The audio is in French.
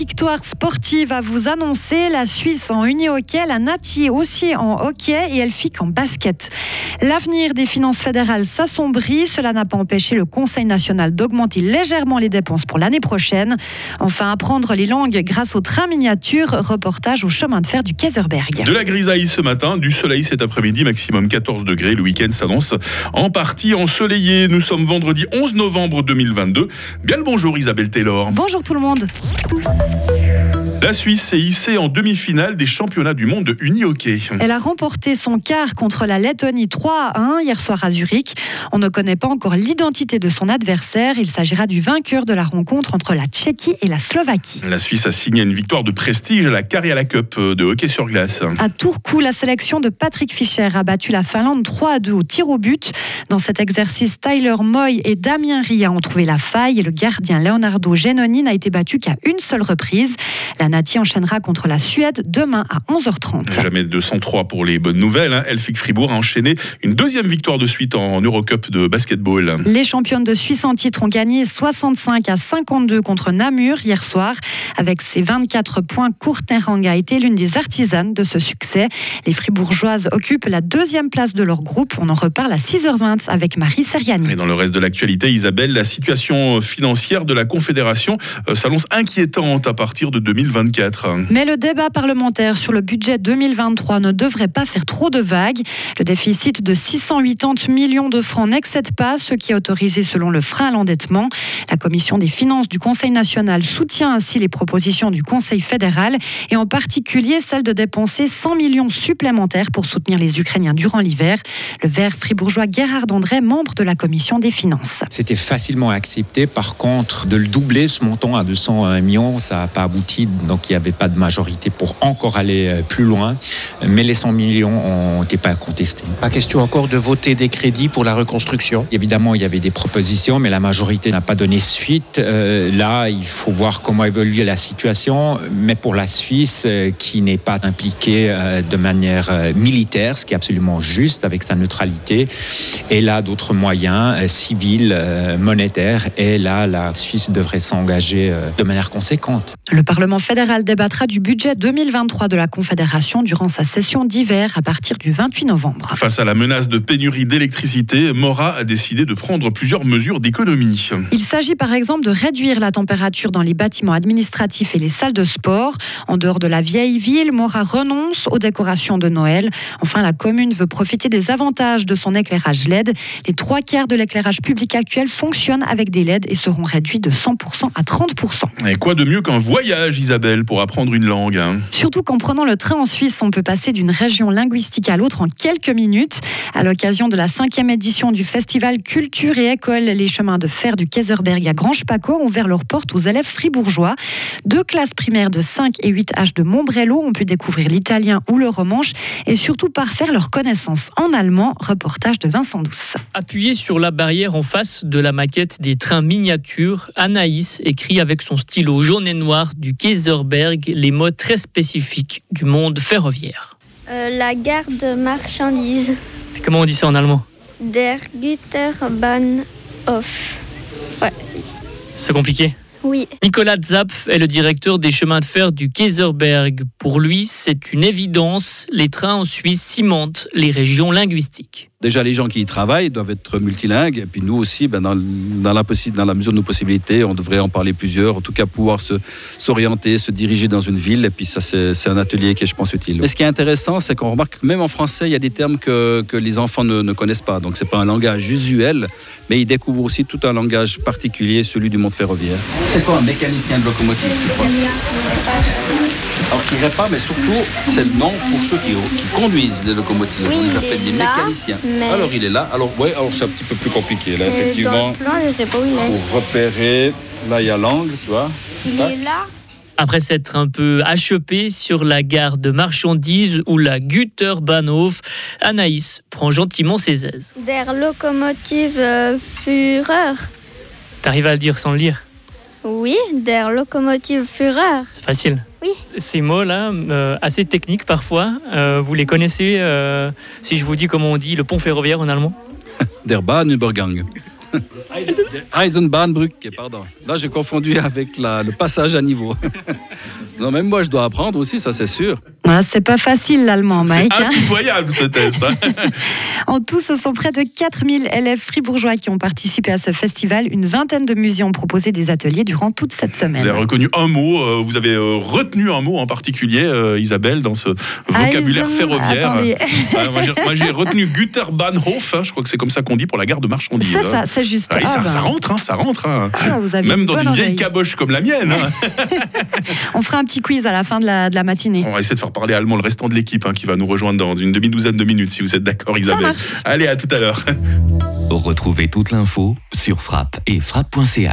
victoire sportive à vous annoncer. La Suisse en uni-hockey, la Nati aussi en hockey et Elfic en basket. L'avenir des finances fédérales s'assombrit. Cela n'a pas empêché le Conseil national d'augmenter légèrement les dépenses pour l'année prochaine. Enfin, apprendre les langues grâce au train miniature. Reportage au chemin de fer du Kaiserberg. De la grisaille ce matin, du soleil cet après-midi, maximum 14 degrés. Le week-end s'annonce en partie ensoleillé. Nous sommes vendredi 11 novembre 2022. Bien le bonjour Isabelle Taylor. Bonjour tout le monde. La Suisse s'est hissée en demi-finale des championnats du monde de uni-hockey. Elle a remporté son quart contre la Lettonie 3 à 1 hier soir à Zurich. On ne connaît pas encore l'identité de son adversaire. Il s'agira du vainqueur de la rencontre entre la Tchéquie et la Slovaquie. La Suisse a signé une victoire de prestige à la Carriala Cup de hockey sur glace. À Tourcoux, la sélection de Patrick Fischer a battu la Finlande 3 à 2 au tir au but. Dans cet exercice, Tyler Moy et Damien Ria ont trouvé la faille et le gardien Leonardo Genoni n'a été battu qu'à une seule reprise. La Nati enchaînera contre la Suède demain à 11h30. Jamais 203 pour les bonnes nouvelles. Hein. Elfic Fribourg a enchaîné une deuxième victoire de suite en Eurocup de basketball. Les championnes de Suisse en titre ont gagné 65 à 52 contre Namur hier soir. Avec ses 24 points, Courtenrang a été l'une des artisanes de ce succès. Les Fribourgeoises occupent la deuxième place de leur groupe. On en reparle à 6h20 avec Marie Seriani. Et dans le reste de l'actualité, Isabelle, la situation financière de la Confédération euh, s'annonce inquiétante à partir de 2024. Mais le débat parlementaire sur le budget 2023 ne devrait pas faire trop de vagues. Le déficit de 680 millions de francs n'excède pas ce qui est autorisé selon le frein à l'endettement. La commission des finances du Conseil national soutient ainsi les propositions du Conseil fédéral et en particulier celle de dépenser 100 millions supplémentaires pour soutenir les Ukrainiens durant l'hiver. Le vert fribourgeois Gérard André, membre de la commission des finances. C'était facilement accepté. Par contre, de le doubler ce montant à 200 millions, ça n'a pas abouti. Donc il n'y avait pas de majorité pour encore aller euh, plus loin. Mais les 100 millions n'étaient pas contestés. Pas question encore de voter des crédits pour la reconstruction Évidemment, il y avait des propositions, mais la majorité n'a pas donné suite. Euh, là, il faut voir comment évolue la situation. Mais pour la Suisse, euh, qui n'est pas impliquée de manière militaire, ce qui est absolument juste avec sa neutralité, et là d'autres moyens civils, monétaires, et là la Suisse devrait s'engager de manière conséquente. Le Parlement fédéral débattra du budget 2023 de la Confédération durant sa session d'hiver à partir du 28 novembre. Face à la menace de pénurie d'électricité, Mora a décidé de prendre plusieurs mesures d'économie. Il s'agit par exemple de réduire la température dans les bâtiments administratifs et les salles de sport. En dehors de la vieille ville, Mora renonce aux décorations de Noël. Enfin, la commune veut profiter des avantages de son éclairage LED. Les trois quarts de l'éclairage public actuel fonctionnent avec des LED et seront réduits de 100% à 30%. Et quoi de mieux qu'un voyage, Isabelle, pour apprendre une langue hein Surtout qu'en prenant le train en Suisse, on peut passer d'une région linguistique à l'autre en quelques minutes. À l'occasion de la cinquième édition du festival Culture et École, les chemins de fer du Kaiserberg à Grange-Paco ont ouvert leurs portes aux élèves fribourgeois. Deux classes primaires de 5 et 8 H de Montbrello ont pu découvrir l'italien ou le romanche et surtout parfaire leurs connaissances en allemand. Reportage de Vincent Douce. Appuyé sur la barrière en face de la maquette des trains miniatures, Anaïs écrit avec son stylo jaune et noir du Kaiserberg les mots très spécifiques du monde ferroviaire. Euh, la gare de marchandises. Puis comment on dit ça en allemand? Der Güterbahnhof. Ouais, c'est C'est compliqué? Oui. Nicolas Zapf est le directeur des chemins de fer du Kaiserberg. Pour lui, c'est une évidence, les trains en Suisse cimentent les régions linguistiques. Déjà, les gens qui y travaillent doivent être multilingues. Et puis nous aussi, ben, dans, dans la possi- dans la mesure de nos possibilités, on devrait en parler plusieurs. En tout cas, pouvoir se, s'orienter, se diriger dans une ville. Et puis ça, c'est, un atelier qui est, je pense, utile. Mais ce qui est intéressant, c'est qu'on remarque que même en français, il y a des termes que, que les enfants ne, ne connaissent pas. Donc, c'est pas un langage usuel, mais ils découvrent aussi tout un langage particulier, celui du monde ferroviaire. C'est quoi un mécanicien de locomotive, tu crois? Alors qui répare, mais surtout, c'est le nom pour ceux qui, qui conduisent les locomotives. Oui, On les appelle des mécaniciens. Mais- Alors il est là. Alors ouais, alors c'est un petit peu plus compliqué là, Euh, Dans effectivement. le plan, je sais pas où il est. Pour repérer, là il y a l'angle, tu vois. Il est là. Après s'être un peu achoppé sur la gare de marchandises ou la Güterbahnhof, Anaïs prend gentiment ses aises. Der Lokomotive euh, Führer. T'arrives à le dire sans le lire? Oui, der Lokomotive Führer. C'est facile. Oui. Ces mots-là, euh, assez techniques parfois, euh, vous les connaissez euh, si je vous dis comment on dit le pont ferroviaire en allemand? Der Bahnübergang. Eisenbahnbrücke, pardon. Là, j'ai confondu avec la- le passage à niveau. non, même moi, je dois apprendre aussi, ça c'est sûr. Ah, c'est pas facile l'allemand, C'est Mike. hein. impitoyable ce test. hein. En tout, ce sont près de 4000 élèves fribourgeois qui ont participé à ce festival. Une vingtaine de musées ont proposé des ateliers durant toute cette Vous avez semaine. reconnu un mot, euh, vous avez euh, retenu un mot en particulier, euh, Isabelle, dans ce vocabulaire Eisen- ferroviaire. Ah, moi, j'ai- retenu Güterbahnhof, hein, je crois que c'est comme ça qu'on dit pour la gare de marchandises. C'est hein. ça, c'est juste. Ah Ah, ça, ben, ça rentre, hein, ça rentre. ah, vous avez Même une dans une vieille caboche comme la mienne. On fera un petit quiz à la fin de la, de la matinée. On va essayer de faire parler allemand le restant de l'équipe hein, qui va nous rejoindre dans une demi-douzaine de minutes, si vous êtes d'accord, Isabelle. Allez, à tout à l'heure. Retrouvez toute l'info sur frappe et frappe.ch.